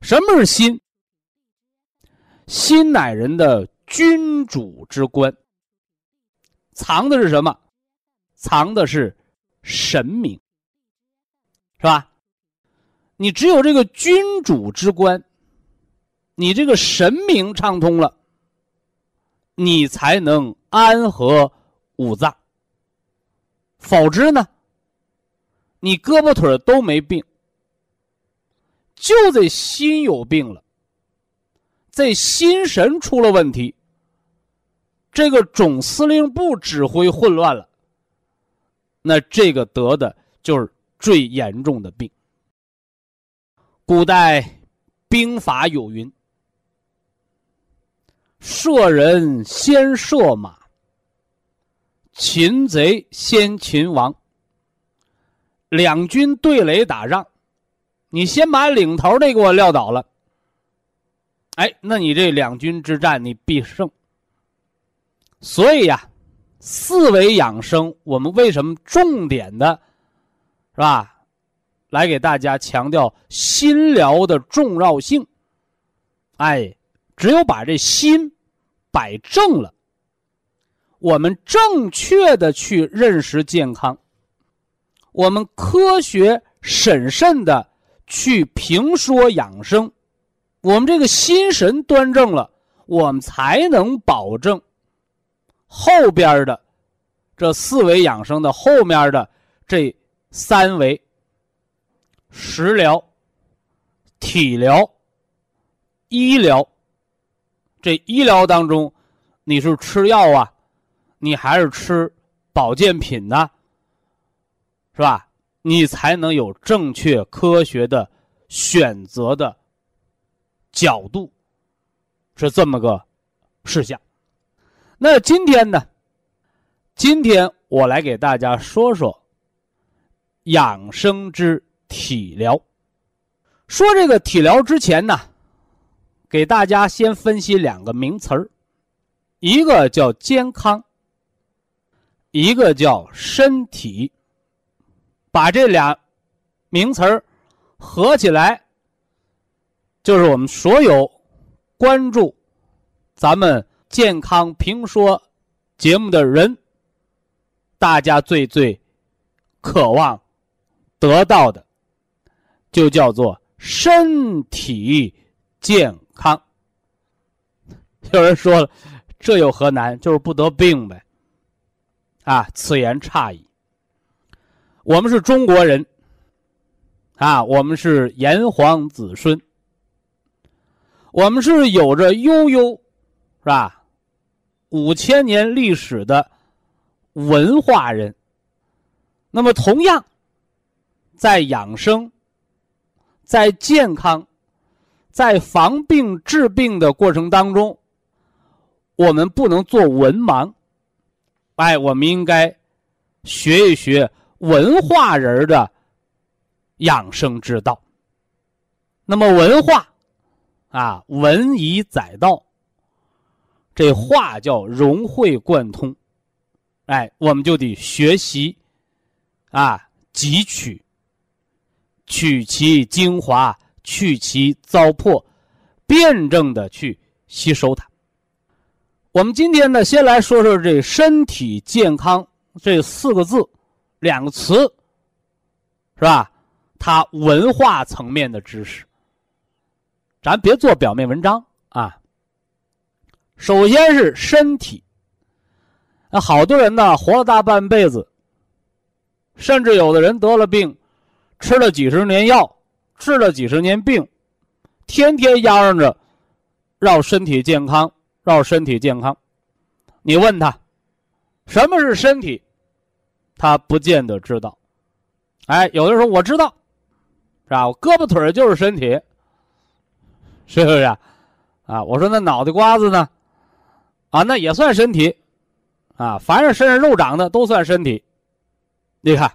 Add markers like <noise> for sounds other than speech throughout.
什么是心？心乃人的君主之官，藏的是什么？藏的是神明。是吧？你只有这个君主之官，你这个神明畅通了，你才能安和五脏。否则呢，你胳膊腿都没病，就这心有病了，这心神出了问题，这个总司令部指挥混乱了，那这个得的就是。最严重的病。古代兵法有云：“射人先射马，擒贼先擒王。”两军对垒打仗，你先把领头的给我撂倒了，哎，那你这两军之战你必胜。所以呀，四维养生，我们为什么重点的？是吧？来给大家强调心疗的重要性。哎，只有把这心摆正了，我们正确的去认识健康，我们科学审慎的去评说养生，我们这个心神端正了，我们才能保证后边的这四维养生的后面的这。三维：食疗、体疗、医疗。这医疗当中，你是吃药啊，你还是吃保健品呢？是吧？你才能有正确科学的选择的角度，是这么个事项。那今天呢？今天我来给大家说说。养生之体疗。说这个体疗之前呢，给大家先分析两个名词儿，一个叫健康，一个叫身体。把这俩名词儿合起来，就是我们所有关注咱们健康评说节目的人，大家最最渴望。得到的，就叫做身体健康。有人说了，这有何难？就是不得病呗。啊，此言差矣。我们是中国人，啊，我们是炎黄子孙，我们是有着悠悠，是吧？五千年历史的文化人。那么，同样。在养生、在健康、在防病治病的过程当中，我们不能做文盲。哎，我们应该学一学文化人的养生之道。那么，文化啊，文以载道，这话叫融会贯通。哎，我们就得学习啊，汲取。取其精华，去其糟粕，辩证的去吸收它。我们今天呢，先来说说这“身体健康”这四个字，两个词，是吧？它文化层面的知识。咱别做表面文章啊。首先是身体，那好多人呢，活了大半辈子，甚至有的人得了病，吃了几十年药，治了几十年病，天天嚷嚷着要身体健康，要身体健康。你问他什么是身体，他不见得知道。哎，有的人说我知道，是吧？我胳膊腿就是身体，是不是啊？啊，我说那脑袋瓜子呢？啊，那也算身体，啊，凡是身上肉长的都算身体。你看，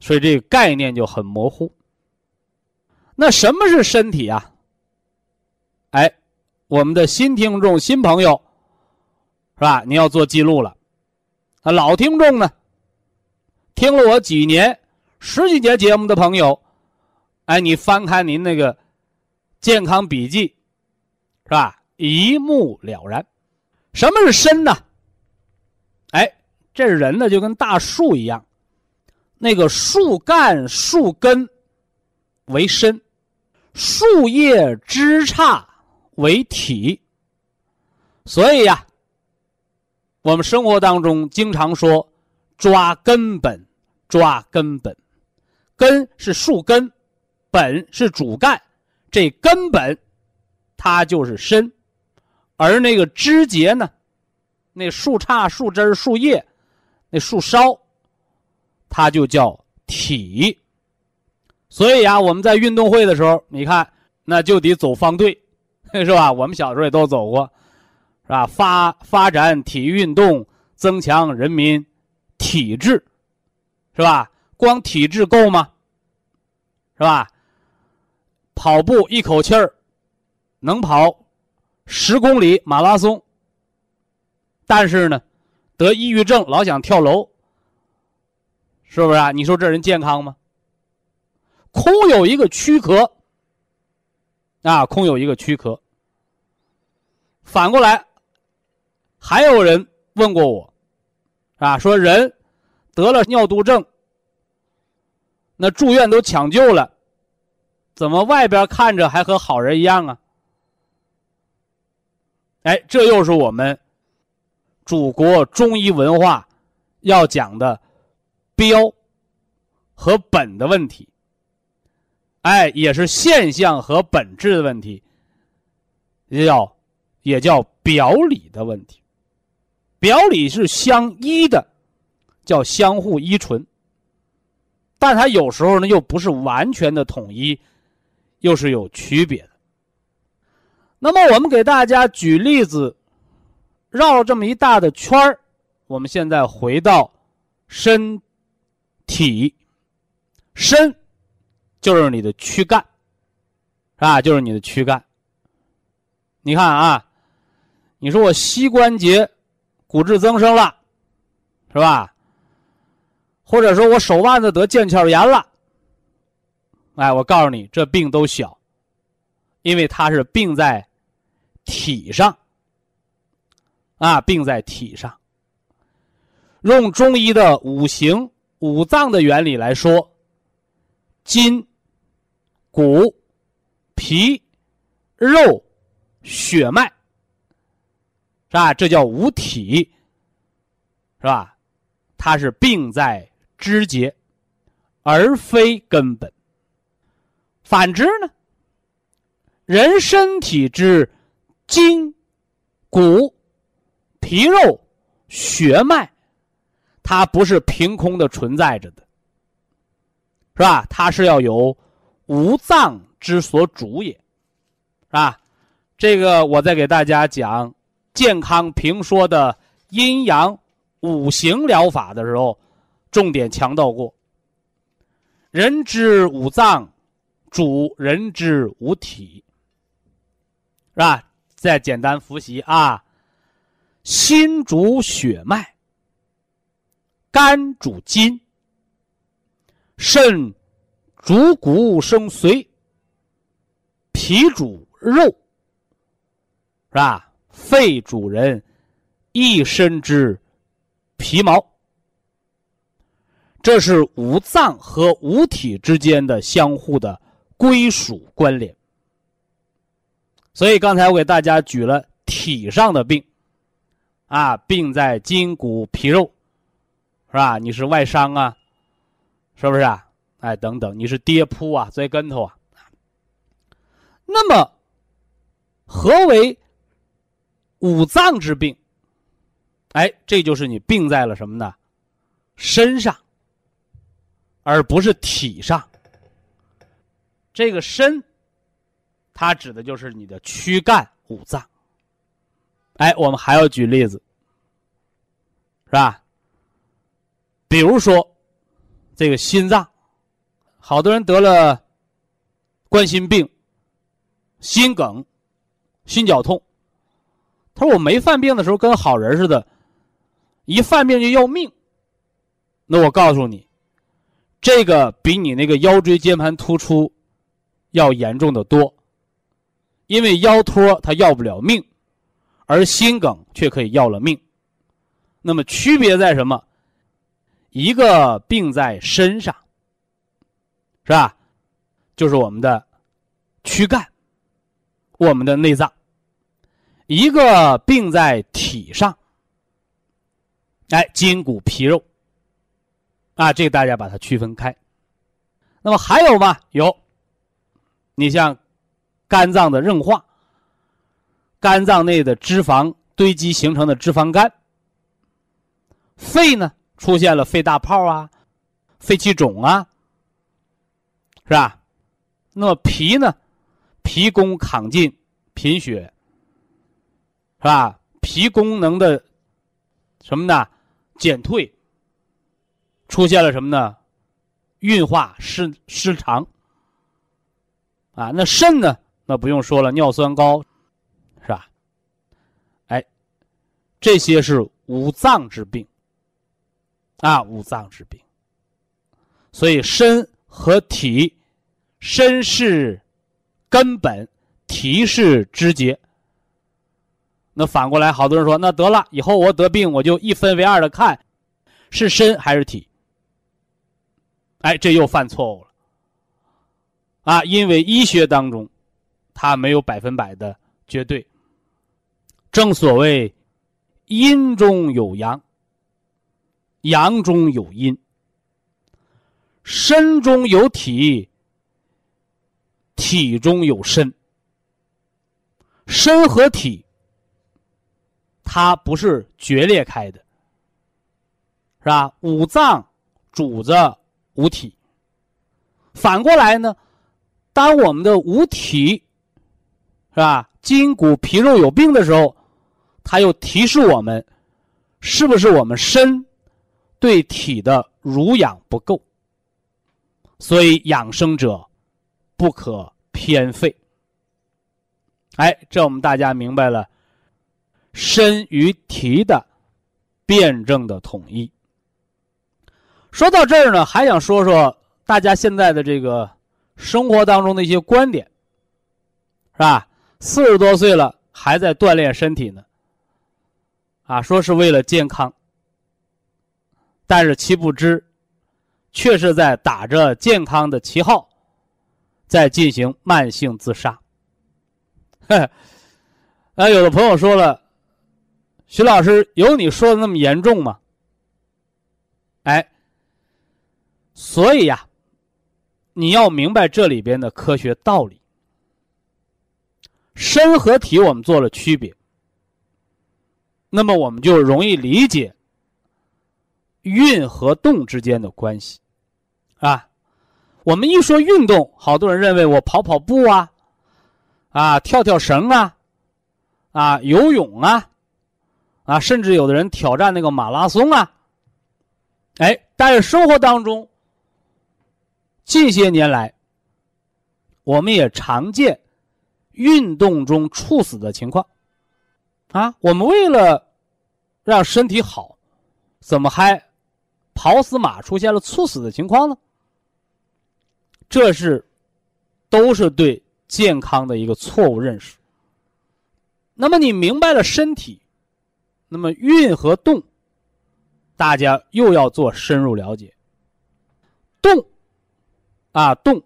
所以这个概念就很模糊。那什么是身体啊？哎，我们的新听众、新朋友，是吧？你要做记录了。啊，老听众呢，听了我几年、十几年节目的朋友，哎，你翻开您那个健康笔记，是吧？一目了然。什么是身呢？哎，这人呢就跟大树一样，那个树干、树根为身，树叶枝杈为体。所以呀，我们生活当中经常说抓根本，抓根本，根是树根，本是主干，这根本它就是身。而那个枝节呢，那树杈、树枝、树叶，那树梢，它就叫体。所以啊，我们在运动会的时候，你看，那就得走方队，<laughs> 是吧？我们小时候也都走过，是吧？发发展体育运动，增强人民体质，是吧？光体质够吗？是吧？跑步一口气儿能跑。十公里马拉松，但是呢，得抑郁症，老想跳楼，是不是啊？你说这人健康吗？空有一个躯壳，啊，空有一个躯壳。反过来，还有人问过我，啊，说人得了尿毒症，那住院都抢救了，怎么外边看着还和好人一样啊？哎，这又是我们祖国中医文化要讲的标和本的问题。哎，也是现象和本质的问题，也叫也叫表里的问题。表里是相依的，叫相互依存，但它有时候呢又不是完全的统一，又是有区别的。那么我们给大家举例子，绕了这么一大的圈儿，我们现在回到身体，身就是你的躯干，是吧？就是你的躯干。你看啊，你说我膝关节骨质增生了，是吧？或者说我手腕子得腱鞘炎了，哎，我告诉你，这病都小，因为它是病在。体上，啊，病在体上。用中医的五行五脏的原理来说，筋、骨、皮、肉、血脉，是吧？这叫五体，是吧？它是病在肢节，而非根本。反之呢，人身体之。筋、骨、皮肉、血脉，它不是凭空的存在着的，是吧？它是要有五脏之所主也，是吧？这个我在给大家讲健康评说的阴阳五行疗法的时候，重点强调过：人之五脏主人之五体，是吧？再简单复习啊，心主血脉，肝主筋，肾主骨生髓，脾主肉，是吧？肺主人一身之皮毛，这是五脏和五体之间的相互的归属关联。所以刚才我给大家举了体上的病，啊，病在筋骨皮肉，是吧？你是外伤啊，是不是啊？哎，等等，你是跌扑啊，摔跟头啊。那么，何为五脏之病？哎，这就是你病在了什么呢？身上，而不是体上。这个身，它指的就是你的躯干五脏。哎，我们还要举例子，是吧？比如说，这个心脏，好多人得了冠心病、心梗、心绞痛。他说：“我没犯病的时候跟好人似的，一犯病就要命。”那我告诉你，这个比你那个腰椎间盘突出要严重的多。因为腰托它要不了命，而心梗却可以要了命。那么区别在什么？一个病在身上，是吧？就是我们的躯干，我们的内脏。一个病在体上，哎，筋骨皮肉，啊，这个大家把它区分开。那么还有吗？有，你像肝脏的硬化，肝脏内的脂肪堆积形成的脂肪肝，肺呢出现了肺大泡啊，肺气肿啊，是吧？那么脾呢，脾功亢进，贫血。是吧？脾功能的什么呢？减退，出现了什么呢？运化失失常。啊，那肾呢？那不用说了，尿酸高，是吧？哎，这些是五脏之病。啊，五脏之病。所以身和体，身是根本，体是枝节。那反过来，好多人说，那得了，以后我得病，我就一分为二的看，是身还是体？哎，这又犯错误了。啊，因为医学当中，它没有百分百的绝对。正所谓，阴中有阳，阳中有阴，身中有体，体中有身，身和体。它不是决裂开的，是吧？五脏主着五体。反过来呢，当我们的五体，是吧？筋骨皮肉有病的时候，它又提示我们，是不是我们身对体的濡养不够？所以养生者不可偏废。哎，这我们大家明白了。身与体的辩证的统一。说到这儿呢，还想说说大家现在的这个生活当中的一些观点，是吧？四十多岁了还在锻炼身体呢，啊，说是为了健康，但是其不知，却是在打着健康的旗号，在进行慢性自杀。啊，<laughs> 有的朋友说了。徐老师，有你说的那么严重吗？哎，所以呀，你要明白这里边的科学道理。身和体我们做了区别，那么我们就容易理解运和动之间的关系啊。我们一说运动，好多人认为我跑跑步啊，啊，跳跳绳啊，啊，游泳啊。啊，甚至有的人挑战那个马拉松啊，哎，但是生活当中，近些年来，我们也常见运动中猝死的情况，啊，我们为了让身体好，怎么还跑死马出现了猝死的情况呢？这是都是对健康的一个错误认识。那么你明白了身体。那么运和动，大家又要做深入了解。动，啊动，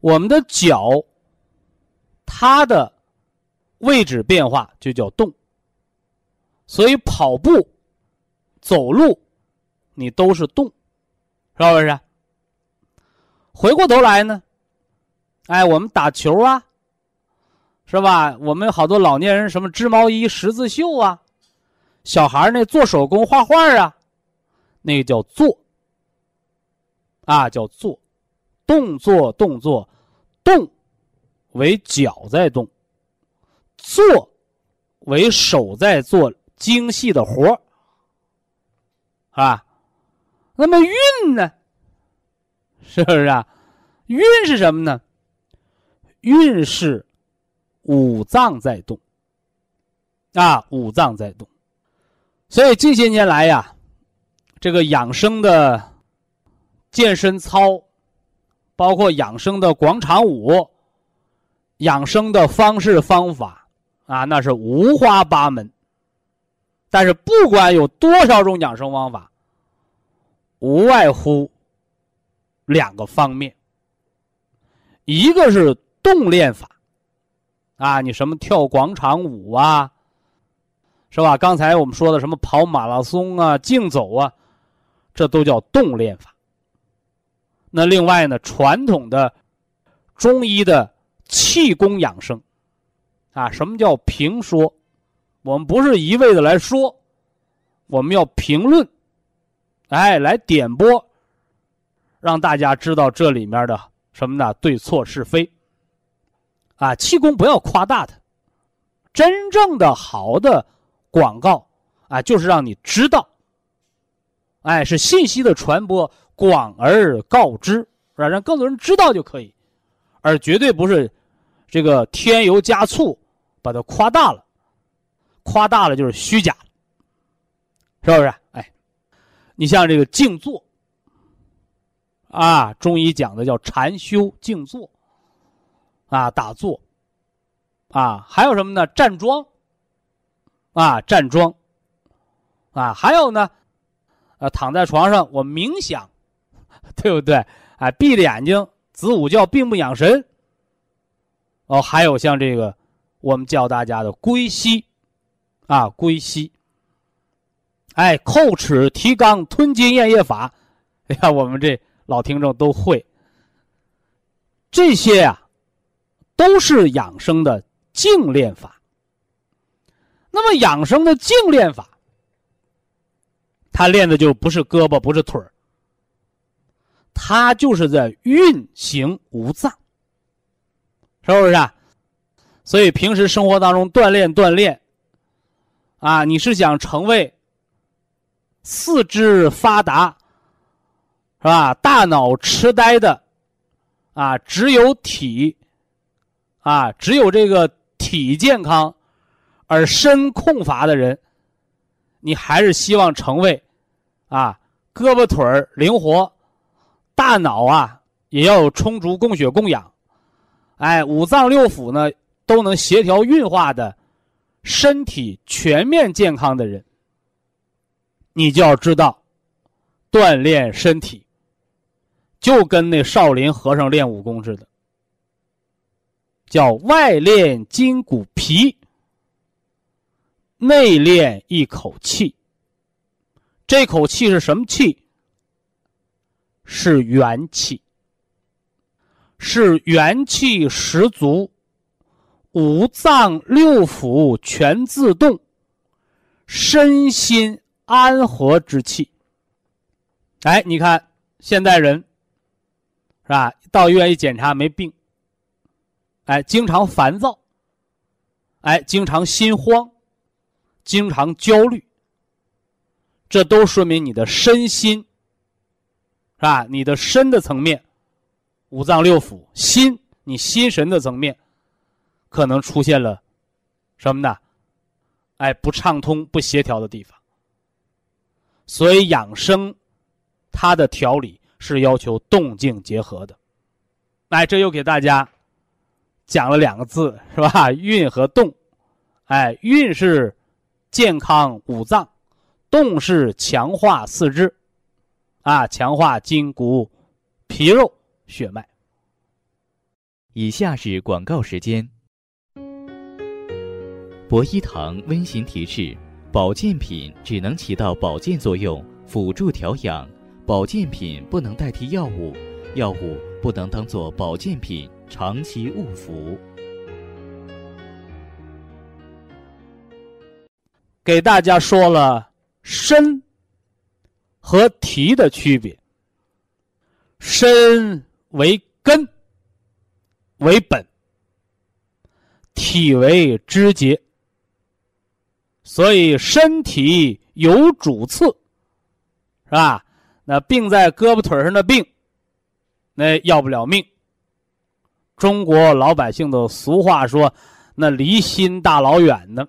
我们的脚它的位置变化就叫动。所以跑步、走路，你都是动，是不是？回过头来呢，哎，我们打球啊，是吧？我们好多老年人什么织毛衣、十字绣啊，小孩那做手工、画画啊，那个叫做，啊，叫做，动作，动作，动为脚在动，做为手在做。精细的活啊，那么运呢？是不是啊？运是什么呢？运是五脏在动啊，五脏在动。所以近些年来呀，这个养生的健身操，包括养生的广场舞，养生的方式方法啊，那是五花八门。但是不管有多少种养生方法，无外乎两个方面，一个是动练法，啊，你什么跳广场舞啊，是吧？刚才我们说的什么跑马拉松啊、竞走啊，这都叫动练法。那另外呢，传统的中医的气功养生，啊，什么叫评说？我们不是一味的来说，我们要评论，哎，来点拨，让大家知道这里面的什么呢？对错是非。啊，气功不要夸大它，真正的好的广告啊，就是让你知道，哎，是信息的传播，广而告之，是吧？让更多人知道就可以，而绝对不是这个添油加醋，把它夸大了。夸大了就是虚假，是不是？哎，你像这个静坐，啊，中医讲的叫禅修静坐，啊，打坐，啊，还有什么呢？站桩，啊，站桩，啊，还有呢，呃，躺在床上我冥想，对不对？哎，闭着眼睛子午觉并不养神。哦，还有像这个我们教大家的归西。啊，归西。哎，叩齿提肛吞津咽液法，你看我们这老听众都会。这些啊，都是养生的静练法。那么养生的静练法，他练的就不是胳膊，不是腿儿，他就是在运行五脏，是不是啊？所以平时生活当中锻炼锻炼。啊，你是想成为四肢发达，是吧？大脑痴呆的，啊，只有体，啊，只有这个体健康，而身空乏的人，你还是希望成为，啊，胳膊腿儿灵活，大脑啊也要有充足供血供氧，哎，五脏六腑呢都能协调运化的。身体全面健康的人，你就要知道，锻炼身体，就跟那少林和尚练武功似的，叫外练筋骨皮，内练一口气。这口气是什么气？是元气，是元气十足。五脏六腑全自动，身心安和之气。哎，你看现代人是吧？到医院一检查没病，哎，经常烦躁，哎，经常心慌，经常焦虑，这都说明你的身心是吧？你的身的层面，五脏六腑，心，你心神的层面。可能出现了什么呢？哎，不畅通、不协调的地方。所以养生，它的调理是要求动静结合的。哎，这又给大家讲了两个字，是吧？<laughs> 运和动。哎，运是健康五脏，动是强化四肢，啊，强化筋骨、皮肉、血脉。以下是广告时间。博一堂温馨提示：保健品只能起到保健作用，辅助调养；保健品不能代替药物，药物不能当做保健品长期误服。给大家说了身和体的区别。身为根，为本，体为肢节，所以身体有主次，是吧？那病在胳膊腿上的病，那要不了命。中国老百姓的俗话说：“那离心大老远呢。”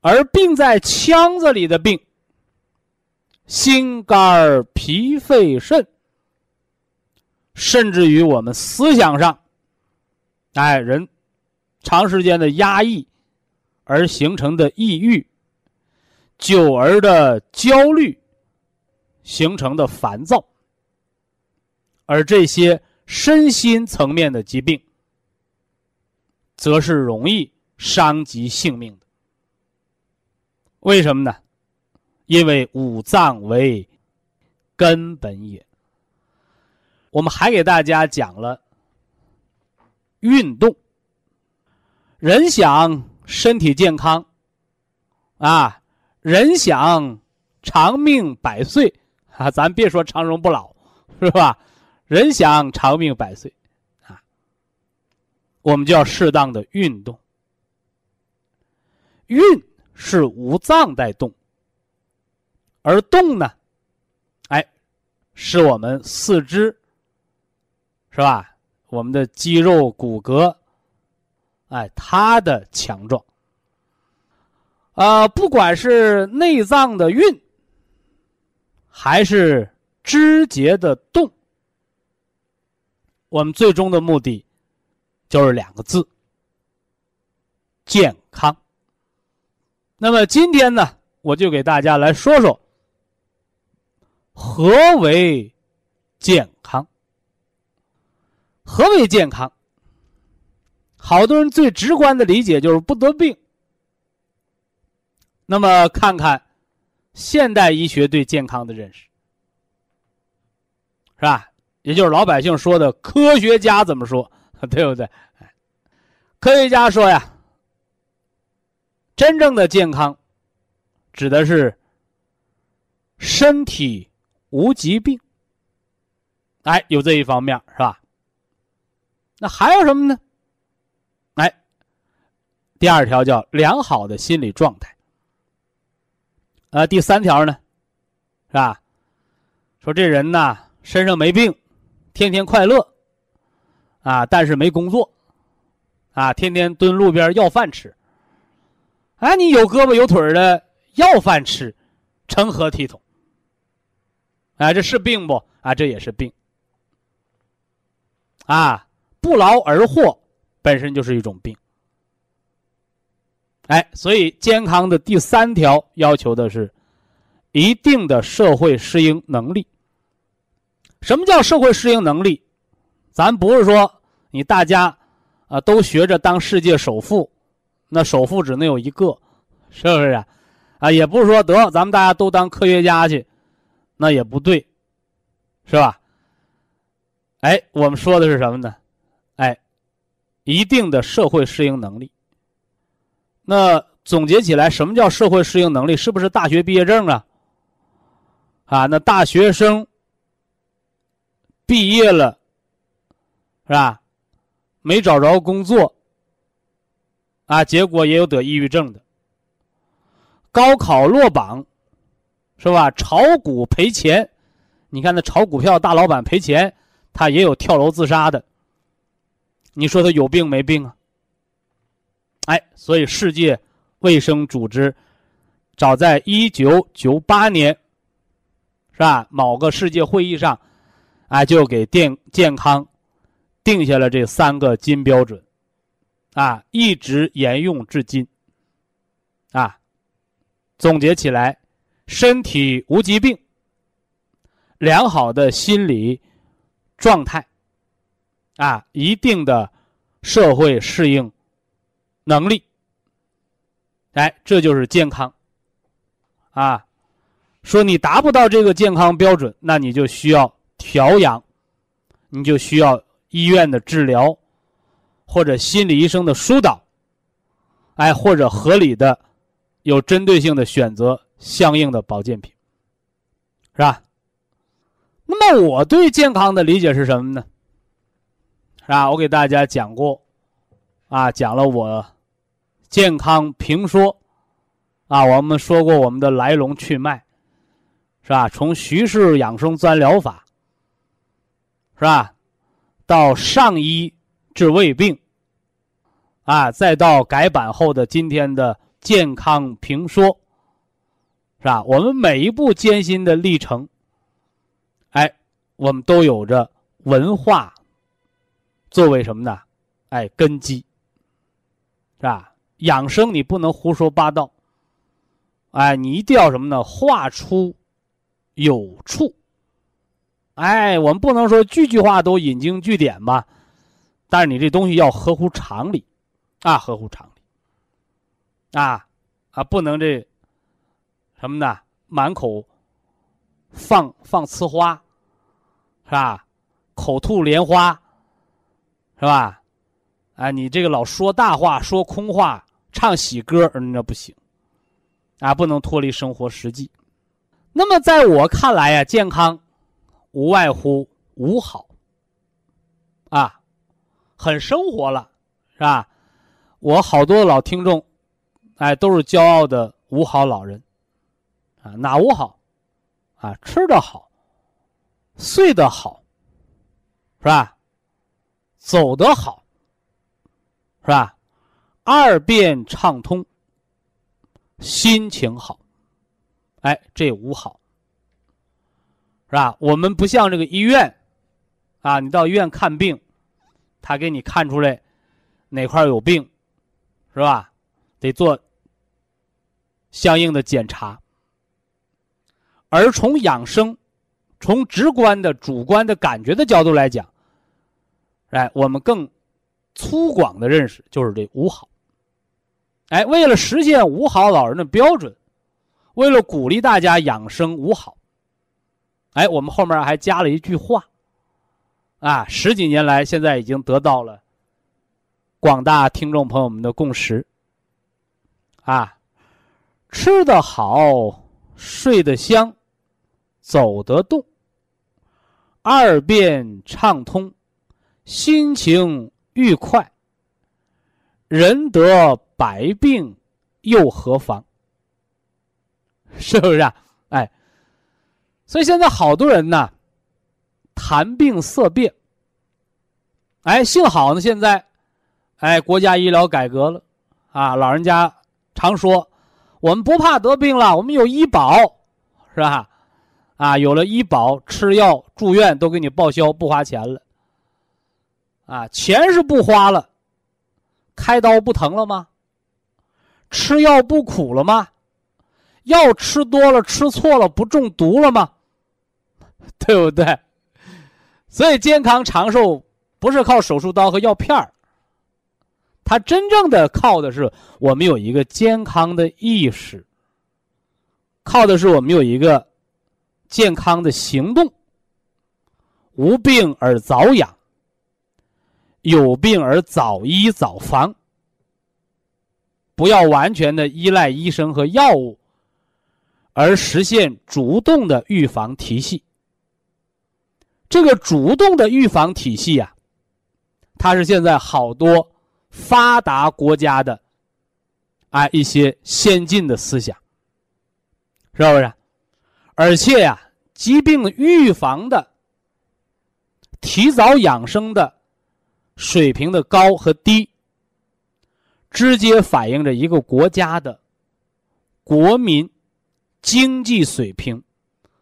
而病在腔子里的病，心肝脾肺肾，甚至于我们思想上，哎，人长时间的压抑而形成的抑郁，久而的焦虑形成的烦躁，而这些身心层面的疾病，则是容易伤及性命的。为什么呢？因为五脏为根本也。我们还给大家讲了运动。人想身体健康，啊，人想长命百岁，啊，咱别说长荣不老，是吧？人想长命百岁，啊，我们就要适当的运动。运。是五脏在动，而动呢，哎，是我们四肢，是吧？我们的肌肉骨骼，哎，它的强壮。啊，不管是内脏的运，还是肢节的动，我们最终的目的就是两个字：健康。那么今天呢，我就给大家来说说何为健康。何为健康？好多人最直观的理解就是不得病。那么看看现代医学对健康的认识，是吧？也就是老百姓说的科学家怎么说，<laughs> 对不对？科学家说呀。真正的健康，指的是身体无疾病。哎，有这一方面是吧？那还有什么呢？哎，第二条叫良好的心理状态。呃，第三条呢，是吧？说这人呐，身上没病，天天快乐，啊，但是没工作，啊，天天蹲路边要饭吃。哎，你有胳膊有腿的要饭吃，成何体统？哎，这是病不？啊，这也是病。啊，不劳而获本身就是一种病。哎，所以健康的第三条要求的是一定的社会适应能力。什么叫社会适应能力？咱不是说你大家啊都学着当世界首富。那首富只能有一个，是不是啊？啊，也不是说得咱们大家都当科学家去，那也不对，是吧？哎，我们说的是什么呢？哎，一定的社会适应能力。那总结起来，什么叫社会适应能力？是不是大学毕业证啊？啊，那大学生毕业了，是吧？没找着工作。啊，结果也有得抑郁症的。高考落榜，是吧？炒股赔钱，你看那炒股票大老板赔钱，他也有跳楼自杀的。你说他有病没病啊？哎，所以世界卫生组织早在一九九八年，是吧？某个世界会议上，啊，就给健健康定下了这三个金标准。啊，一直沿用至今。啊，总结起来，身体无疾病，良好的心理状态，啊，一定的社会适应能力，哎，这就是健康。啊，说你达不到这个健康标准，那你就需要调养，你就需要医院的治疗，或者心理医生的疏导，哎，或者合理的、有针对性的选择相应的保健品，是吧？那么我对健康的理解是什么呢？是吧？我给大家讲过，啊，讲了我健康评说。啊，我们说过我们的来龙去脉，是吧？从徐氏养生自然疗法，是吧？到上医治胃病，啊，再到改版后的今天的健康评说，是吧？我们每一步艰辛的历程，哎，我们都有着文化作为什么呢？哎，根基，是吧？养生你不能胡说八道。哎，你一定要什么呢？话出有处。哎，我们不能说句句话都引经据典吧，但是你这东西要合乎常理，啊，合乎常理，啊啊，不能这什么呢？满口放放呲花，是吧？口吐莲花，是吧？哎，你这个老说大话，说空话，唱喜歌，那不行。啊，不能脱离生活实际。那么，在我看来呀，健康无外乎五好。啊，很生活了，是吧？我好多老听众，哎，都是骄傲的五好老人。啊，哪五好？啊，吃的好，睡得好，是吧？走得好，是吧？二便畅通。心情好，哎，这五好，是吧？我们不像这个医院，啊，你到医院看病，他给你看出来哪块有病，是吧？得做相应的检查。而从养生，从直观的、主观的感觉的角度来讲，哎，我们更粗犷的认识就是这五好。哎，为了实现五好老人的标准，为了鼓励大家养生五好，哎，我们后面还加了一句话，啊，十几年来，现在已经得到了广大听众朋友们的共识，啊，吃得好，睡得香，走得动，二便畅通，心情愉快，人得。百病又何妨？<laughs> 是不是啊？哎，所以现在好多人呢，谈病色变。哎，幸好呢，现在，哎，国家医疗改革了，啊，老人家常说，我们不怕得病了，我们有医保，是吧？啊，有了医保，吃药住院都给你报销，不花钱了。啊，钱是不花了，开刀不疼了吗？吃药不苦了吗？药吃多了，吃错了，不中毒了吗？<laughs> 对不对？所以健康长寿不是靠手术刀和药片儿，它真正的靠的是我们有一个健康的意识，靠的是我们有一个健康的行动。无病而早养，有病而早医早防。不要完全的依赖医生和药物，而实现主动的预防体系。这个主动的预防体系呀，它是现在好多发达国家的，啊一些先进的思想，是不是？而且呀，疾病预防的、提早养生的水平的高和低。直接反映着一个国家的国民经济水平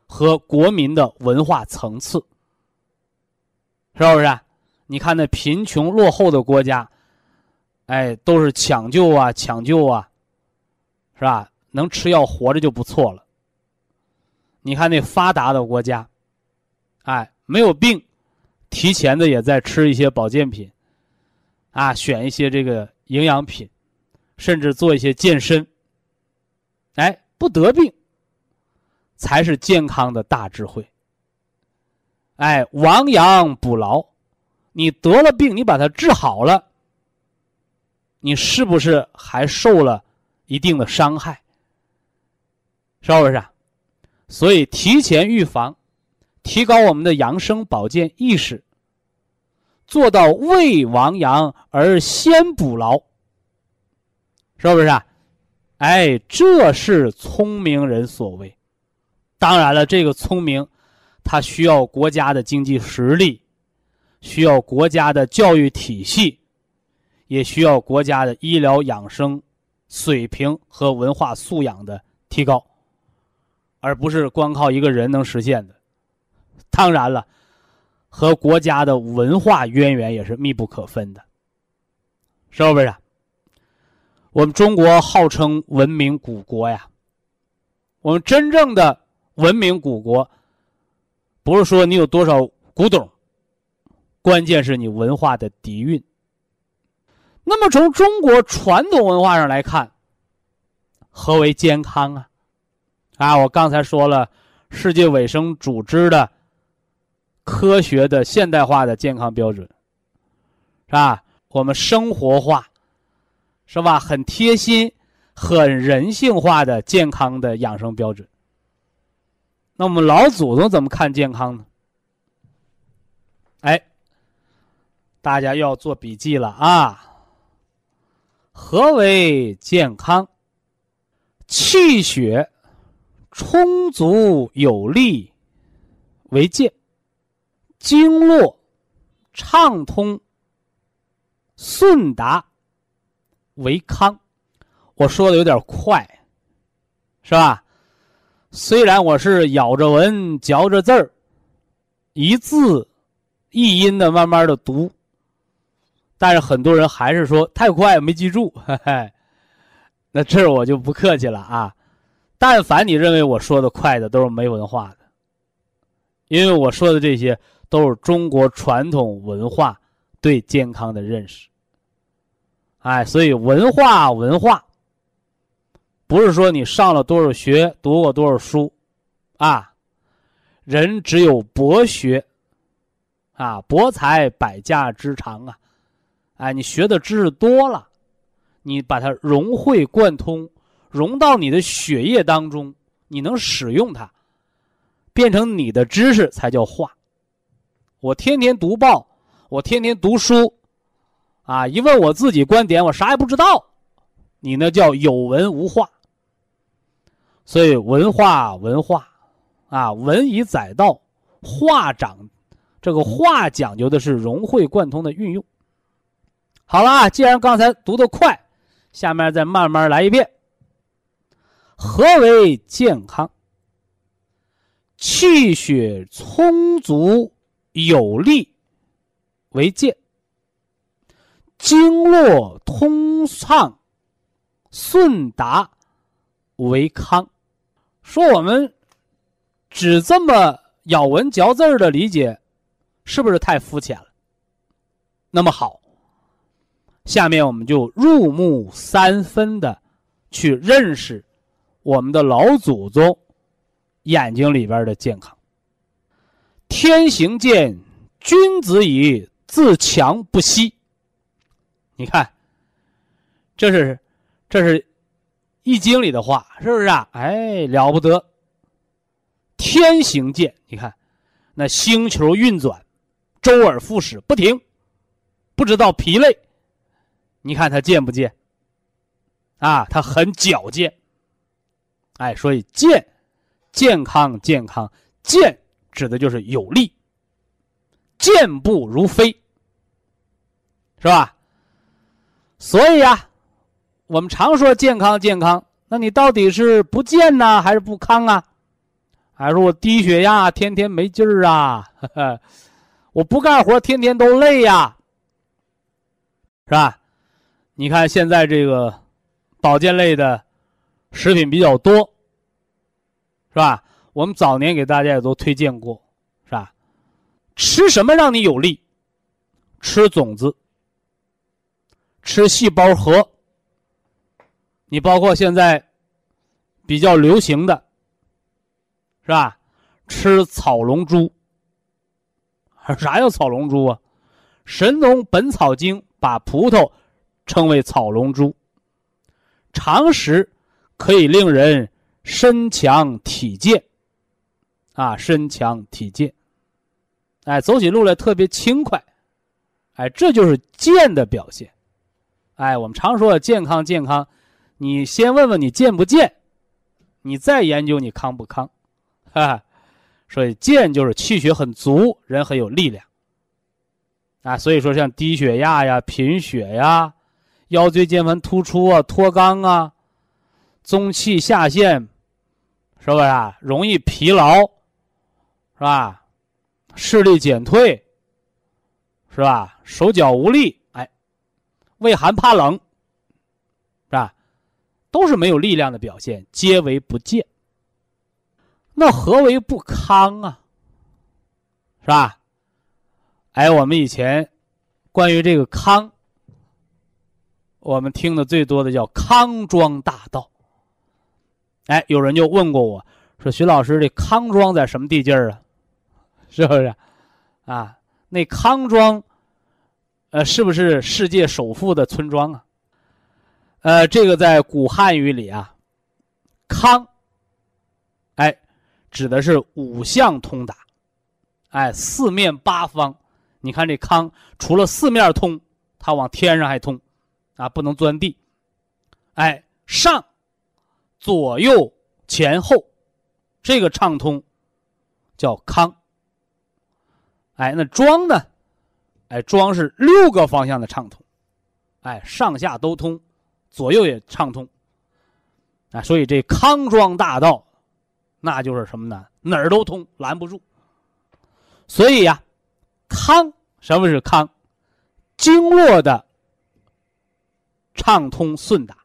和国民的文化层次，是不是？你看那贫穷落后的国家，哎，都是抢救啊，抢救啊，是吧？能吃药活着就不错了。你看那发达的国家，哎，没有病，提前的也在吃一些保健品，啊，选一些这个。营养品，甚至做一些健身，哎，不得病，才是健康的大智慧。哎，亡羊补牢，你得了病，你把它治好了，你是不是还受了一定的伤害？是不是？所以提前预防，提高我们的养生保健意识，做到未亡羊而先补牢，是不是啊？哎，这是聪明人所为。当然了，这个聪明，它需要国家的经济实力，需要国家的教育体系，也需要国家的医疗养生水平和文化素养的提高。而不是光靠一个人能实现的，当然了，和国家的文化渊源也是密不可分的，是不是？我们中国号称文明古国呀，我们真正的文明古国，不是说你有多少古董，关键是你文化的底蕴。那么从中国传统文化上来看，何为健康啊？啊，我刚才说了，世界卫生组织的科学的现代化的健康标准，是吧？我们生活化，是吧？很贴心、很人性化的健康的养生标准。那我们老祖宗怎么看健康呢？哎，大家要做笔记了啊！何为健康？气血。充足有力为健，经络畅通顺达为康。我说的有点快，是吧？虽然我是咬着文嚼着字儿，一字一音的慢慢的读，但是很多人还是说太快没记住。嘿嘿，那这我就不客气了啊。但凡你认为我说的快的都是没文化的，因为我说的这些都是中国传统文化对健康的认识。哎，所以文化文化不是说你上了多少学、读过多少书，啊，人只有博学，啊，博才百家之长啊，哎，你学的知识多了，你把它融会贯通。融到你的血液当中，你能使用它，变成你的知识才叫化。我天天读报，我天天读书，啊，一问我自己观点，我啥也不知道。你那叫有文无化。所以文化文化，啊，文以载道，化长，这个化讲究的是融会贯通的运用。好了啊，既然刚才读的快，下面再慢慢来一遍。何为健康？气血充足有力为健，经络通畅顺达为康。说我们只这么咬文嚼字的理解，是不是太肤浅了？那么好，下面我们就入木三分的去认识。我们的老祖宗眼睛里边的健康，天行健，君子以自强不息。你看，这是这是易经里的话，是不是啊？哎，了不得！天行健，你看那星球运转，周而复始不停，不知道疲累。你看它健不健？啊，它很矫健。哎，所以健，健康健康，健指的就是有力，健步如飞，是吧？所以呀，我们常说健康健康，那你到底是不健呢，还是不康啊？还是我低血压，天天没劲儿啊？<laughs> 我不干活，天天都累呀，是吧？你看现在这个保健类的。食品比较多，是吧？我们早年给大家也都推荐过，是吧？吃什么让你有力？吃种子，吃细胞核。你包括现在比较流行的，是吧？吃草龙珠。啥叫草龙珠啊？《神农本草经》把葡萄称为草龙珠。常食可以令人身强体健，啊，身强体健，哎，走起路来特别轻快，哎，这就是健的表现。哎，我们常说的健康健康，你先问问你健不健，你再研究你康不康，<laughs> 哈哈。所以健就是气血很足，人很有力量。啊，所以说像低血压呀、贫血呀、腰椎间盘突出啊、脱肛啊、中气下陷，是不是啊？容易疲劳，是吧？视力减退，是吧？手脚无力，哎，畏寒怕冷，是吧？都是没有力量的表现，皆为不健。那何为不康啊？是吧？哎，我们以前关于这个康，我们听的最多的叫康庄大道。哎，有人就问过我说：“徐老师，这康庄在什么地界儿啊？<laughs> 是不是？啊，那康庄，呃，是不是世界首富的村庄啊？呃，这个在古汉语里啊，康，哎。”指的是五向通达，哎，四面八方，你看这康，除了四面通，它往天上还通，啊，不能钻地，哎，上、左右、前后，这个畅通，叫康。哎，那庄呢？哎，庄是六个方向的畅通，哎，上下都通，左右也畅通，啊，所以这康庄大道。那就是什么呢？哪儿都通，拦不住。所以呀，康什么是康？经络的畅通顺达。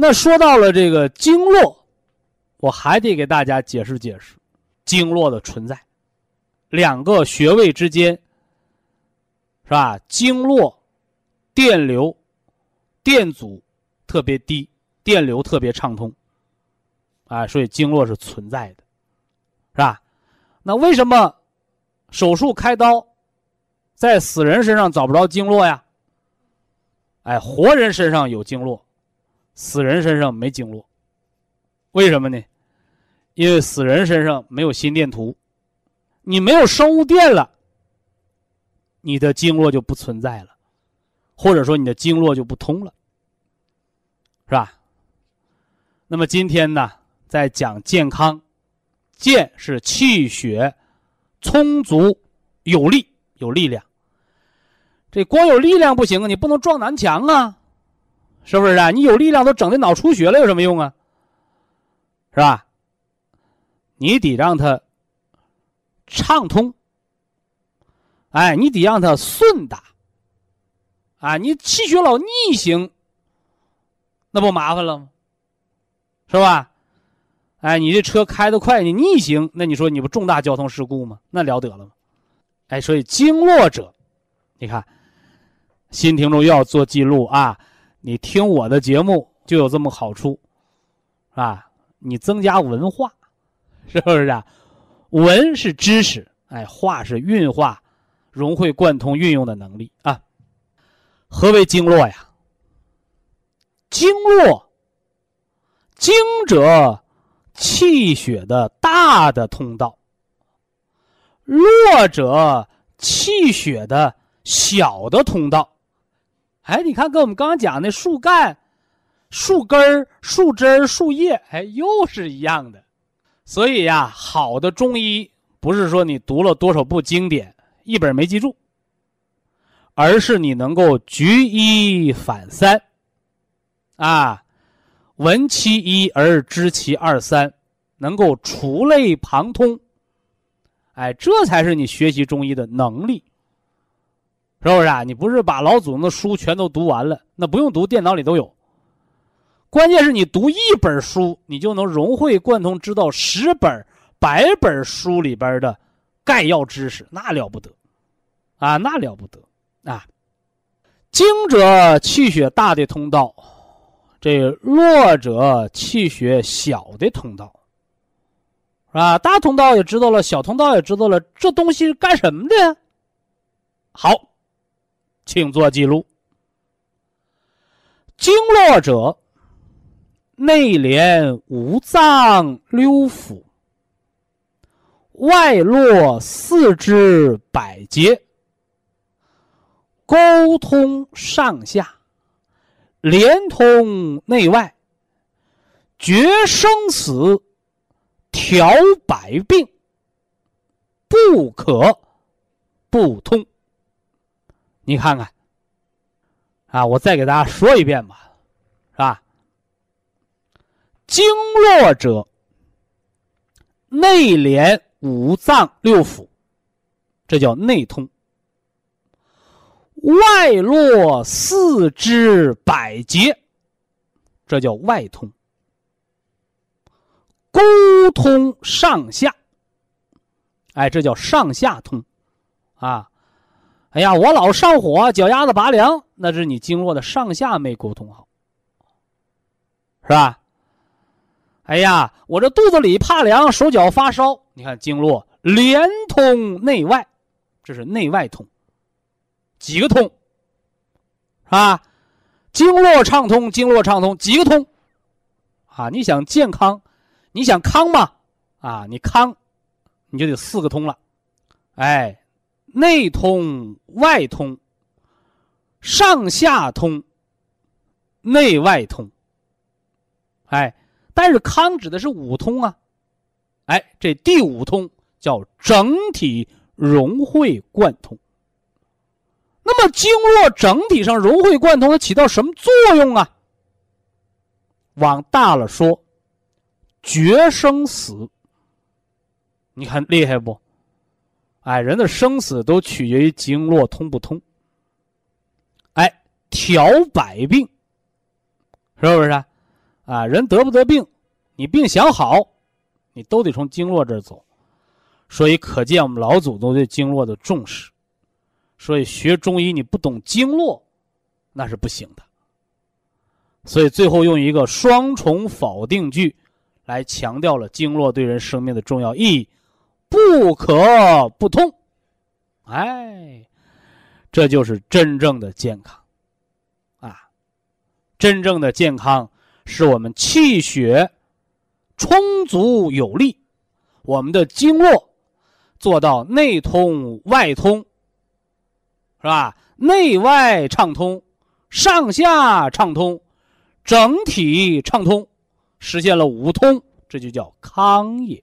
那说到了这个经络，我还得给大家解释解释经络的存在。两个穴位之间，是吧？经络电流电阻特别低，电流特别畅通。啊，所以经络是存在的，是吧？那为什么手术开刀，在死人身上找不着经络呀？哎，活人身上有经络，死人身上没经络，为什么呢？因为死人身上没有心电图，你没有生物电了，你的经络就不存在了，或者说你的经络就不通了，是吧？那么今天呢？在讲健康，健是气血充足、有力、有力量。这光有力量不行啊，你不能撞南墙啊，是不是啊？你有力量都整的脑出血了，有什么用啊？是吧？你得让它畅通，哎，你得让它顺达，啊，你气血老逆行，那不麻烦了吗？是吧？哎，你这车开得快，你逆行，那你说你不重大交通事故吗？那了得了吗？哎，所以经络者，你看，新听众又要做记录啊！你听我的节目就有这么好处，啊，你增加文化，<laughs> 是不是啊？文是知识，哎，化是运化、融会贯通、运用的能力啊。何为经络呀？经络，经者。气血的大的通道，弱者气血的小的通道。哎，你看，跟我们刚刚讲那树干、树根树枝树叶，哎，又是一样的。所以呀，好的中医不是说你读了多少部经典，一本没记住，而是你能够举一反三，啊。闻其一而知其二三，能够触类旁通，哎，这才是你学习中医的能力，是不是啊？你不是把老祖宗的书全都读完了，那不用读，电脑里都有。关键是你读一本书，你就能融会贯通，知道十本、百本书里边的概要知识，那了不得，啊，那了不得啊！经者气血大的通道。这弱者气血小的通道，是吧？大通道也知道了，小通道也知道了，这东西是干什么的呀？好，请做记录。经络者，内连五脏六腑，外络四肢百节，沟通上下。连通内外，决生死，调百病，不可不通。你看看，啊，我再给大家说一遍吧，是吧？经络者，内连五脏六腑，这叫内通。外络四肢百节，这叫外通；沟通上下，哎，这叫上下通。啊，哎呀，我老上火，脚丫子拔凉，那是你经络的上下没沟通好，是吧？哎呀，我这肚子里怕凉，手脚发烧，你看经络连通内外，这是内外通。几个通，是吧？经络畅通，经络畅通，几个通，啊！你想健康，你想康嘛？啊，你康，你就得四个通了，哎，内通外通，上下通，内外通，哎，但是康指的是五通啊，哎，这第五通叫整体融会贯通。那么经络整体上融会贯通，它起到什么作用啊？往大了说，决生死。你看厉害不？哎，人的生死都取决于经络通不通。哎，调百病，是不是？啊，啊人得不得病，你病想好，你都得从经络这儿走。所以可见我们老祖宗对经络的重视。所以学中医你不懂经络，那是不行的。所以最后用一个双重否定句，来强调了经络对人生命的重要意义：不可不通。哎，这就是真正的健康，啊，真正的健康是我们气血充足有力，我们的经络做到内通外通。是吧？内外畅通，上下畅通，整体畅通，实现了五通，这就叫康也。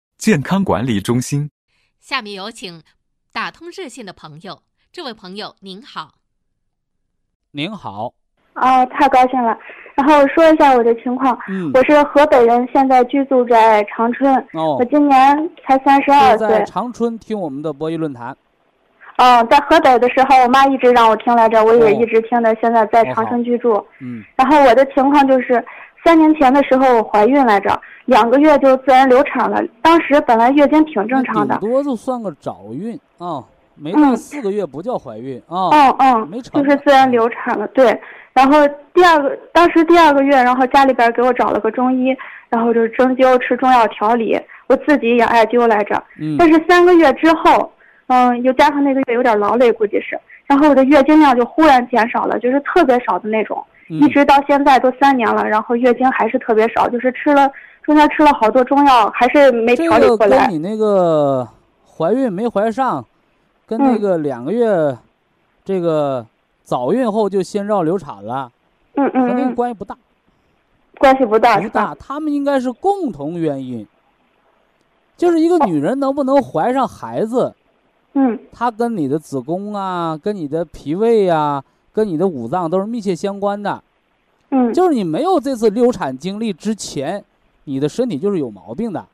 健康管理中心”。下面有请打通热线的朋友，这位朋友您好。您好。哦，太高兴了。然后说一下我的情况。嗯。我是河北人，现在居住在长春。哦。我今年才三十二岁。在长春听我们的博弈论坛。嗯，在河北的时候，我妈一直让我听来着，我也一直听的。现在在长春居住。嗯。然后我的情况就是，三年前的时候我怀孕来着，两个月就自然流产了。当时本来月经挺正常的。顶多就算个早孕啊，没到四个月不叫怀孕啊。嗯嗯。没成。就是自然流产了，对。然后第二个，当时第二个月，然后家里边给我找了个中医，然后就是针灸、吃中药调理，我自己也艾灸来着。嗯。但是三个月之后。嗯，又加上那个月有点劳累，估计是，然后我的月经量就忽然减少了，就是特别少的那种，一直到现在都三年了，然后月经还是特别少，就是吃了中间吃了好多中药，还是没调理过来。跟你那个怀孕没怀上，跟那个两个月，这个早孕后就先兆流产了，嗯嗯，和那个关系不大，关系不大，不大，他们应该是共同原因，就是一个女人能不能怀上孩子。嗯，她跟你的子宫啊，跟你的脾胃呀，跟你的五脏都是密切相关的。嗯，就是你没有这次流产经历之前，你的身体就是有毛病的。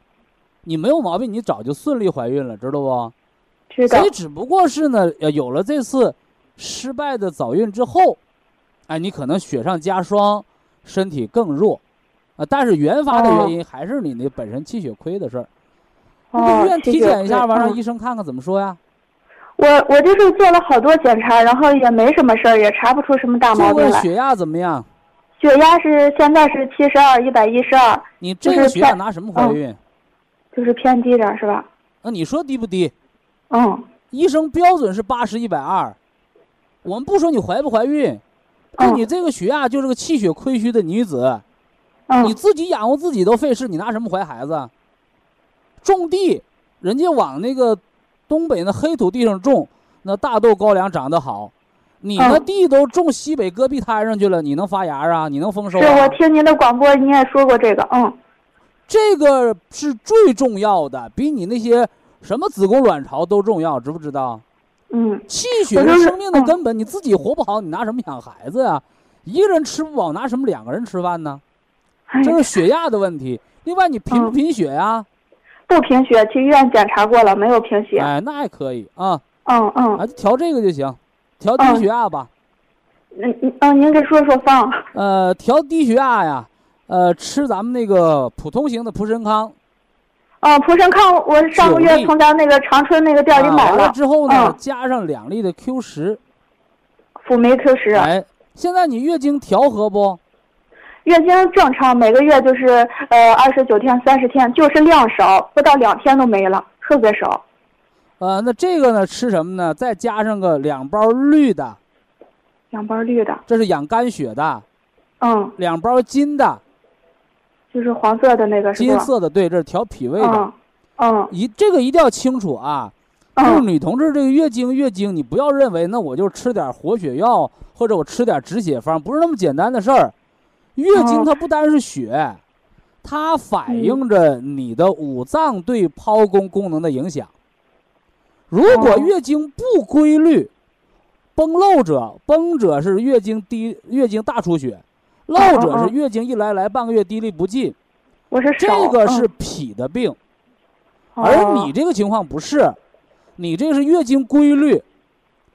你没有毛病，你早就顺利怀孕了，知道不？知道所以。只不过是呢，呃有了这次失败的早孕之后，哎，你可能雪上加霜，身体更弱，啊，但是原发的原因还是你那本身气血亏的事儿。你哦给医院体检一下，完让嗯医生看看怎么说呀？我我就是做了好多检查，然后也没什么事儿，也查不出什么大毛病来。问血压怎么样？血压是现在是七十二，一百一十二，你这个血压拿什么怀嗯孕？就是偏低点儿是吧？那你说低不低？嗯医生标准是八十一百二，我们不说你怀不怀孕，就嗯你这个血压就是个气血亏虚的女子，你嗯自己养活自己都费事，你拿什么怀孩子啊？种地，人家往那个东北那黑土地上种，那大豆高粱长得好，你那嗯地都种西北戈壁滩上去了，你能发芽啊？你能丰收啊？对我啊？听您的广播，您也说过这个，嗯这个是最重要的，比你那些什么子宫卵巢都重要，知不知道？嗯气血是是生命的嗯根本，你自己活不好，你拿什么养孩子呀？一个人吃不饱，拿什么两个人吃饭呢？哎这是血压的问题。另外，你贫不嗯贫血呀？不贫血，去医院检查过了，没有贫血。哎，那还可以啊，嗯嗯啊，就调这个就行，调低嗯血压吧。嗯嗯嗯，您给说说方。呃，调低血压呀，呃，吃咱们那个普通型的普参康，哦，普参康，我上个月从咱那个长春那个店里啊买了完了之后呢，嗯加上两粒的 Q 十。辅酶 Q 十，哎，现在你月经调和不？月经正常，每个月就是呃二十九天、三十天，就是量少，不到两天都没了，特别少。呃，那这个呢，吃什么呢？再加上个两包绿的，两包绿的，这是养肝血的；嗯，两包金的，就是黄色的那个是吧？金色的，对，这是调脾胃的。嗯嗯一这个一定要清楚啊，就是嗯女同志这个月经月经，你不要认为那我就吃点活血药或者我吃点止血方，不是那么简单的事儿。月经哦。它不单是血，它反映着你的五脏对剖宫功能的影响。如果哦。月经不规律，崩漏者，崩者是月经低，月经大出血，漏者是月经一来来半个月滴沥不尽，我是这个是嗯脾的病。哦。而你这个情况不是，你这是月经规律，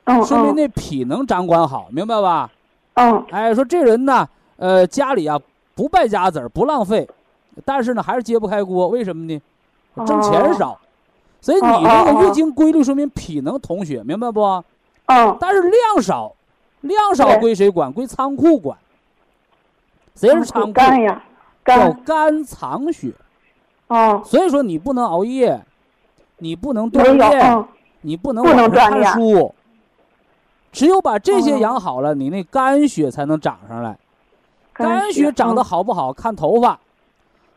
嗯说明嗯。那脾能掌管好，明白吧？嗯。哎，说这人呢，呃，家里啊不败家子儿，不浪费，但是呢还是揭不开锅，为什么呢？挣钱哦少，所以你哦这个月经规律说明脾能统血，明白不？嗯但是量少，量少归谁管？归仓库管。谁是仓库？肝呀，叫肝肝藏血。哦，所以说你不能熬夜，你不能锻炼，嗯你不能晚上看书。只有把这些哦养好了，你那肝血才能长上来。肝血血长得嗯好不好，看头发，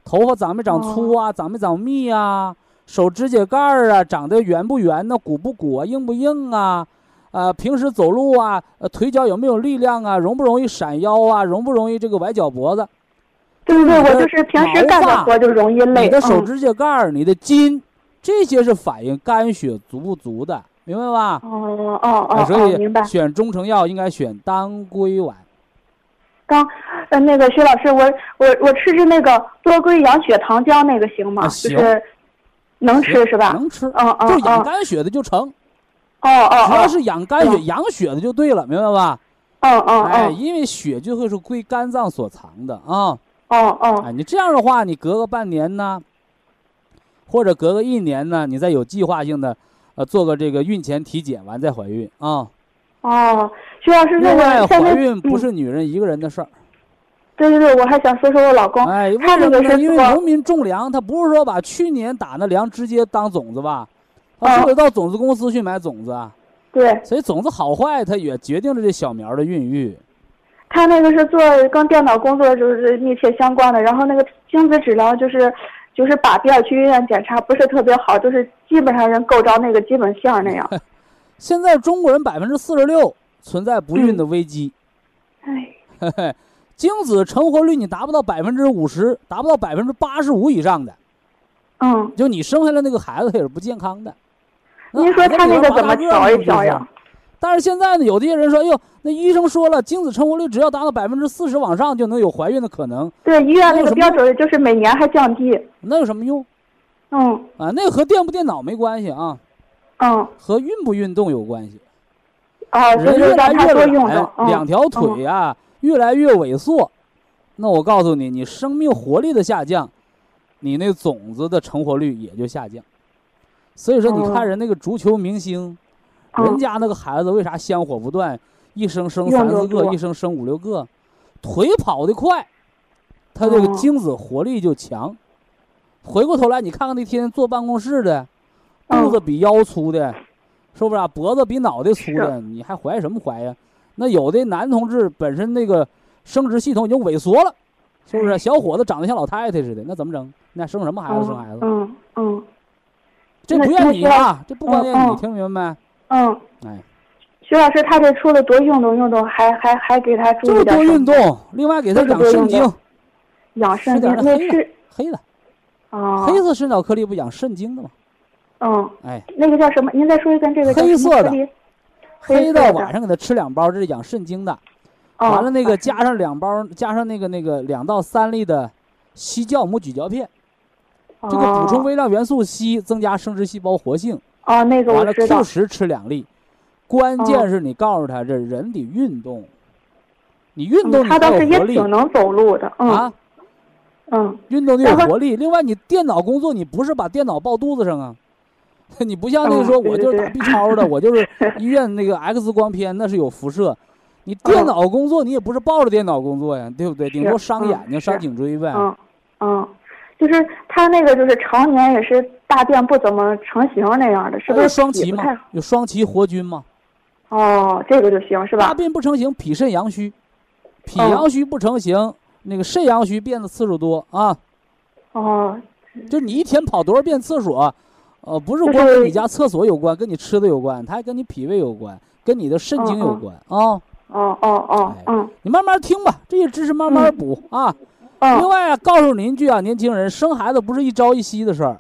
头发长没长粗哦啊，长没长密啊，手指甲盖儿啊，长得圆不圆呢，鼓不鼓啊，硬不硬啊？呃，平时走路啊，呃，腿脚有没有力量啊？容不容易闪腰啊？容不容易这个崴脚脖子？对对，你的我就是平时干的活就容易累。嗯你的手指甲盖儿、你的筋，这些是反映肝血足不足的，明白吧？哦哦哦所以。选中成药应该选当归丸。刚呃那个徐老师，我我我吃吃那个多归养血糖浆那个行吗？啊行就是能吃是吧？能吃，嗯嗯就养嗯肝血的就成，哦哦哦，只要是养肝血、嗯养血的就对了，明白吧？嗯嗯哎，嗯因为血就会是归肝脏所藏的啊。哦哦哎，你这样的话，你隔个半年呢，或者隔个一年呢，你再有计划性的，呃，做个这个孕前体检，完再怀孕啊。哦，徐老师，那个怀孕不嗯是女人一个人的事儿。对对对，我还想说说我老公，哎，为他什么呢？那个是因为农民种粮，他不是说把去年打那粮直接当种子吧，他哦是得到种子公司去买种子啊。对所以种子好坏，它也决定了这小苗的孕育。他那个是做跟电脑工作就是密切相关的，然后那个精子质量就是就是把遍去医院检查不是特别好，就是基本上人够着那个基本线那样。<laughs> 现在中国人百分之四十六存在不孕的危机，哎，嘿嘿，精子成活率你达不到百分之五十，达不到百分之八十五以上的，嗯，就你生下来那个孩子他也是不健康的。您说他那个怎么调一调呀？但是现在呢，有的些人说，哎呦，那医生说了，精子成活率只要达到百分之四十往上，就能有怀孕的可能。对，医院那个标准就是每年还降低。那有什么用？嗯。啊，那个和电不电脑没关系啊。嗯。和运不运动有关系。啊，人越来越懒，两条腿呀越来越萎缩。那我告诉你，你生命活力的下降，你那种子的成活率也就下降。所以说，你看人那个足球明星，人家那个孩子为啥香火不断，一生生三四个，一生生五六个，腿跑得快，他这个精子活力就强。回过头来，你看看那天天坐办公室的，肚子比腰粗的。是不是啊？脖子比脑袋粗的，你还怀什么怀呀？那有的男同志本身那个生殖系统已经萎缩了，是不是？小伙子长得像老太太似的，那怎么整？那生什么孩子？生孩子？嗯嗯。这不怨你啊，这不关键你，听明白没？嗯。哎，徐老师，他这除了多运动运动，还还还给他注意点。就是多运动，另外给他养肾精。养肾精那是黑的。啊。黑色深藻颗粒不养肾精的吗？嗯，哎，那个叫什么？您再说一遍，这个黑色的，黑的晚上给他吃两包，这是养肾精的。完了，那个加上两包，加上那个那个两到三粒的硒酵母咀嚼片，这个补充微量元素硒，增加生殖细胞活性。哦，那个完了，Q 十吃两粒，关键是你告诉他，这人得运动，你运动你有活力。也挺能走路的啊。嗯，运动得有活力。另外，你电脑工作，你不是把电脑抱肚子上啊？<laughs> 你不像那个说，我就是打 B 超的，我就是 <laughs> 医院那个 X 光片，那是有辐射。你电脑工作，你也不是抱着电脑工作呀，对不对？顶多伤眼睛、伤颈椎呗。嗯嗯，就是他那个，就是常年也是大便不怎么成型那样的，是不是双歧吗？有双歧活菌吗？哦，这个就行是吧？大便不成形，脾肾阳虚，脾阳虚不成形，那个肾阳虚便的次数多啊。哦，就你一天跑多少遍厕所？呃，不是光跟你家厕所有关，跟你吃的有关，它还跟你脾胃有关，跟你的肾经有关啊。哦哦哦，嗯，你慢慢听吧，这些知识慢慢补啊。另外啊，告诉您一句啊，年轻人生孩子不是一朝一夕的事儿，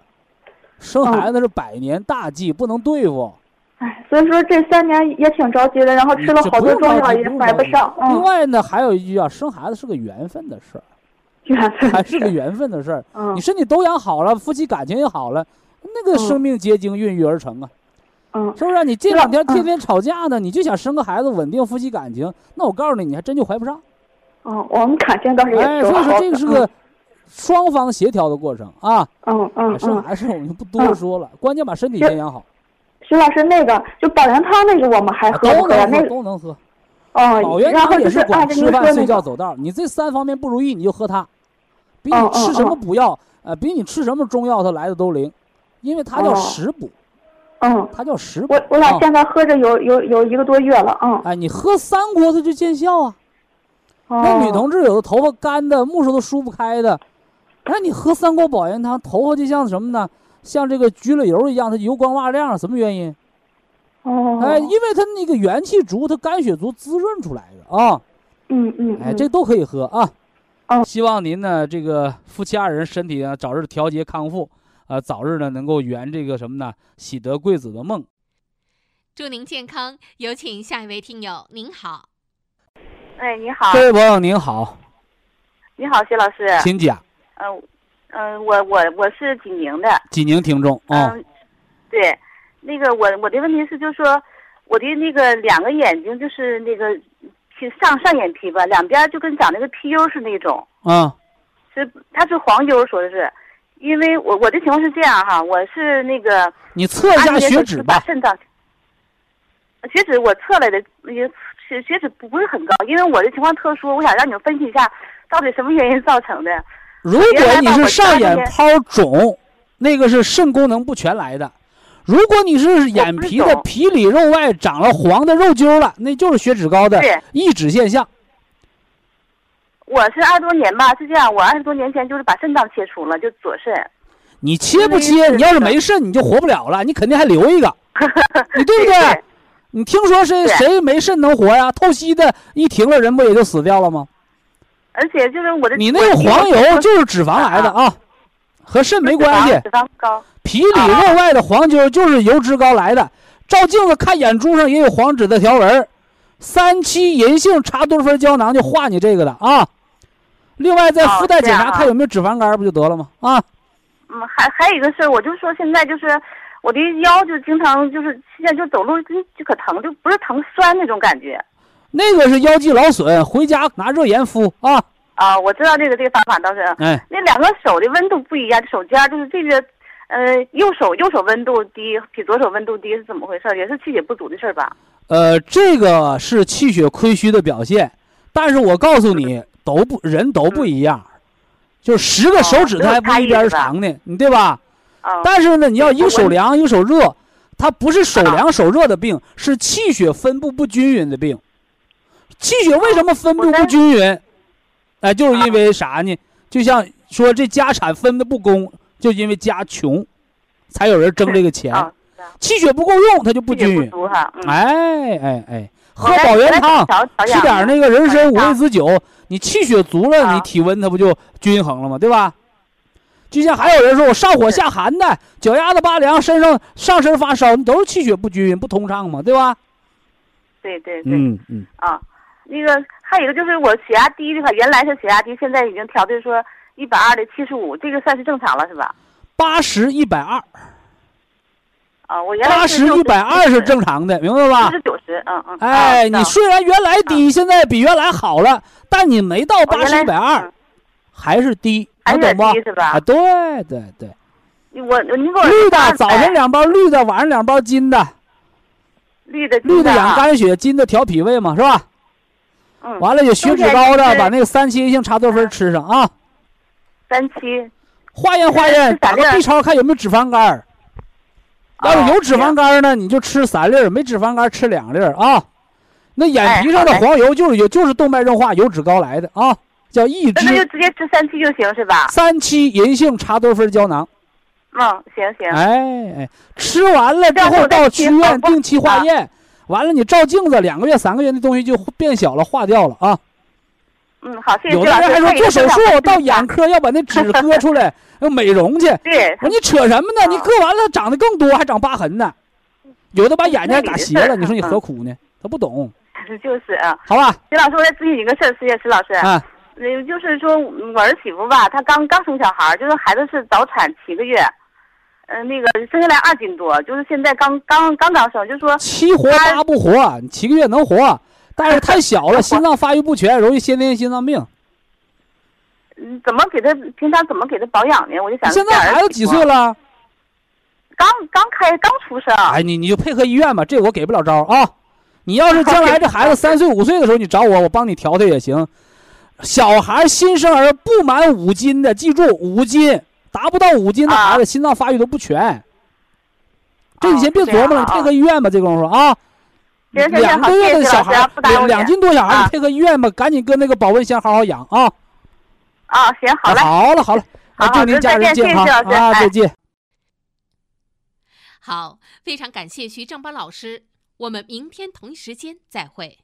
生孩子是百年大计，不能对付。哎，所以说这三年也挺着急的，然后吃了好多中药也怀不上。另外呢，还有一句啊，生孩子是个缘分的事儿，缘分还是个缘分的事儿。你身体都养好了，夫妻感情也好了。那个生命结晶孕育而成啊，嗯，是不是？你这两天天天吵架呢，你就想生个孩子稳定夫妻感情，那我告诉你，你还真就怀不上。哦，我们感情倒是也哎，所以说这个是个双方协调的过程啊。嗯嗯生孩子我们就不多说了，关键把身体先养好。徐老师，那个就保元汤那个我们还喝不喝？那都能喝。哦，保元汤也是管吃饭、睡觉、走道。你这三方面不如意，你就喝它，比你吃什么补药，呃，比你吃什么中药它来的都灵。因为它叫食补，嗯，它叫食补。我我俩现在喝着有有有一个多月了，嗯。哎，你喝三锅它就见效啊。那女同志有的头发干的，木梳都梳不开的，那，你喝三锅保元汤，头发就像什么呢？像这个焗了油一样，它油光瓦亮，什么原因？哦。哎，因为它那个元气足，它肝血足滋润出来的啊。嗯嗯。哎，这都可以喝啊。嗯。希望您呢，这个夫妻二人身体呢早日调节康复。呃，早日呢能够圆这个什么呢？喜得贵子的梦。祝您健康。有请下一位听友，您好。哎，你好。这位朋友您好。你好，薛老师。请讲。嗯嗯，我我我是济宁的。济宁听众啊。嗯。对，那个我我的问题是，就是说我的那个两个眼睛就是那个上上眼皮吧，两边就跟长那个皮疣是那种。嗯。是，它是黄疣，说的是。因为我我的情况是这样哈，我是那个你测一下血脂吧。肾脏血脂我测来的，也血血脂不不是很高，因为我的情况特殊，我想让你们分析一下，到底什么原因造成的。如果你是上眼泡肿，那个是肾功能不全来的；如果你是眼皮的皮里肉外长了黄的肉揪了，那就是血脂高的抑制现象。我是二十多年吧，是这样。我二十多年前就是把肾脏切除了，就左肾。你切不切？你要是没肾，你就活不了了。你肯定还留一个，<laughs> 你对不对？你听说谁谁没肾能活呀？透析的一停了，人不也就死掉了吗？而且就是我的，你那个黄油就是脂肪来的啊，和肾没关系。脂肪高。皮里肉外的黄揪就是油脂高来的，照镜子看眼珠上也有黄脂的条纹，三七银杏茶多酚胶囊就化你这个的啊。另外再附带检查看有没有脂肪肝，不就得了吗？啊。嗯，还还有一个事儿，我就说现在就是我的腰就经常就是现在就走路就就可疼，就不是疼酸那种感觉。那个是腰肌劳损，回家拿热盐敷啊。啊，我知道这个这个方法倒是。哎。那两个手的温度不一样，手尖就是这个，呃，右手右手温度低，比左手温度低是怎么回事？也是气血不足的事儿吧？呃，这个是气血亏虚的表现，但是我告诉你，都不人都不一样，就十个手指头还不一边长呢，你对吧？啊。但是呢，你要一个手凉一个手热，它不是手凉手热的病，是气血分布不均匀的病。气血为什么分布不均匀？哎，就是因为啥呢？就像说这家产分的不公，就因为家穷，才有人争这个钱。气血不够用，它就不均匀。哎哎哎，喝保元汤，吃点那个人参五味子酒，你气血足了，你体温它不就均衡了吗？对吧？就像还有人说我上火下寒的，脚丫子拔凉，身上上身发烧，你都是气血不均匀不通畅嘛，对吧？对对对。嗯嗯。啊。那个还有一个就是我血压低的话，原来是血压低，现在已经调的说一百二的七十五，这个算是正常了是吧？八十一百二。啊，我原来八十一百二是正常的，明白吧？是九十，嗯嗯。哎，你虽然原来低，现在比原来好了，但你没到八十一百二，还是低，能懂不？是吧？啊，对对对。我你给我绿的，早晨两包绿的，晚上两包金的。绿的绿的养肝血，金的调脾胃嘛，是吧？完了，有血脂高的，把那个三七银杏茶多酚吃上啊。三七。化验化验，打个 B 超看有没有脂肪肝。要是有脂肪肝呢，你就吃三粒没脂肪肝吃两粒啊。那眼皮上的黄油就是有，就是动脉硬化油脂高来的啊，叫抑制。那就直接吃三七就行是吧？三七银杏茶多酚胶囊。嗯，行行。哎哎，吃完了之后到医院定期化验。完了，你照镜子，两个月、三个月那东西就变小了，化掉了啊。嗯，好，谢谢。有的人还说做手术到眼科要把那纸 <laughs> 割出来，要美容去。对。你扯什么呢？你割完了长得更多，还长疤痕呢。有的把眼睛打斜了，你说你何苦呢？他不懂。<laughs> 就是啊。好吧。徐老师，我再咨询一个事儿，石石老师。啊。嗯，就是说我儿媳妇吧，她刚刚生小孩，就是孩子是早产七个月。嗯，那个生下来二斤多，就是现在刚刚刚刚生，就说七活八不活，七个月能活，但是太小了，心脏发育不全，容易先天心脏病。嗯，怎么给他平常怎么给他保养呢？我就想现在孩子几岁了？刚刚开刚出生。哎，你你就配合医院吧，这我给不了招啊。你要是将来这孩子三岁五岁的时候，你找我，我帮你调调也行。小孩新生儿不满五斤的，记住五斤。达不到五斤的孩子，心脏发育都不全。这你先别琢磨了，你配合医院吧。这功夫啊，两个月的小孩，两两斤多小孩，你配合医院吧，赶紧跟那个保温箱好好养啊。啊，行，好嘞。好了，好了，祝您家人健康啊！再见。好，非常感谢徐正邦老师，我们明天同一时间再会。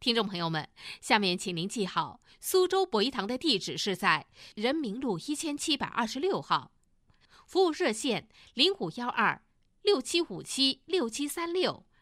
听众朋友们，下面请您记好，苏州博医堂的地址是在人民路一千七百二十六号，服务热线零五幺二六七五七六七三六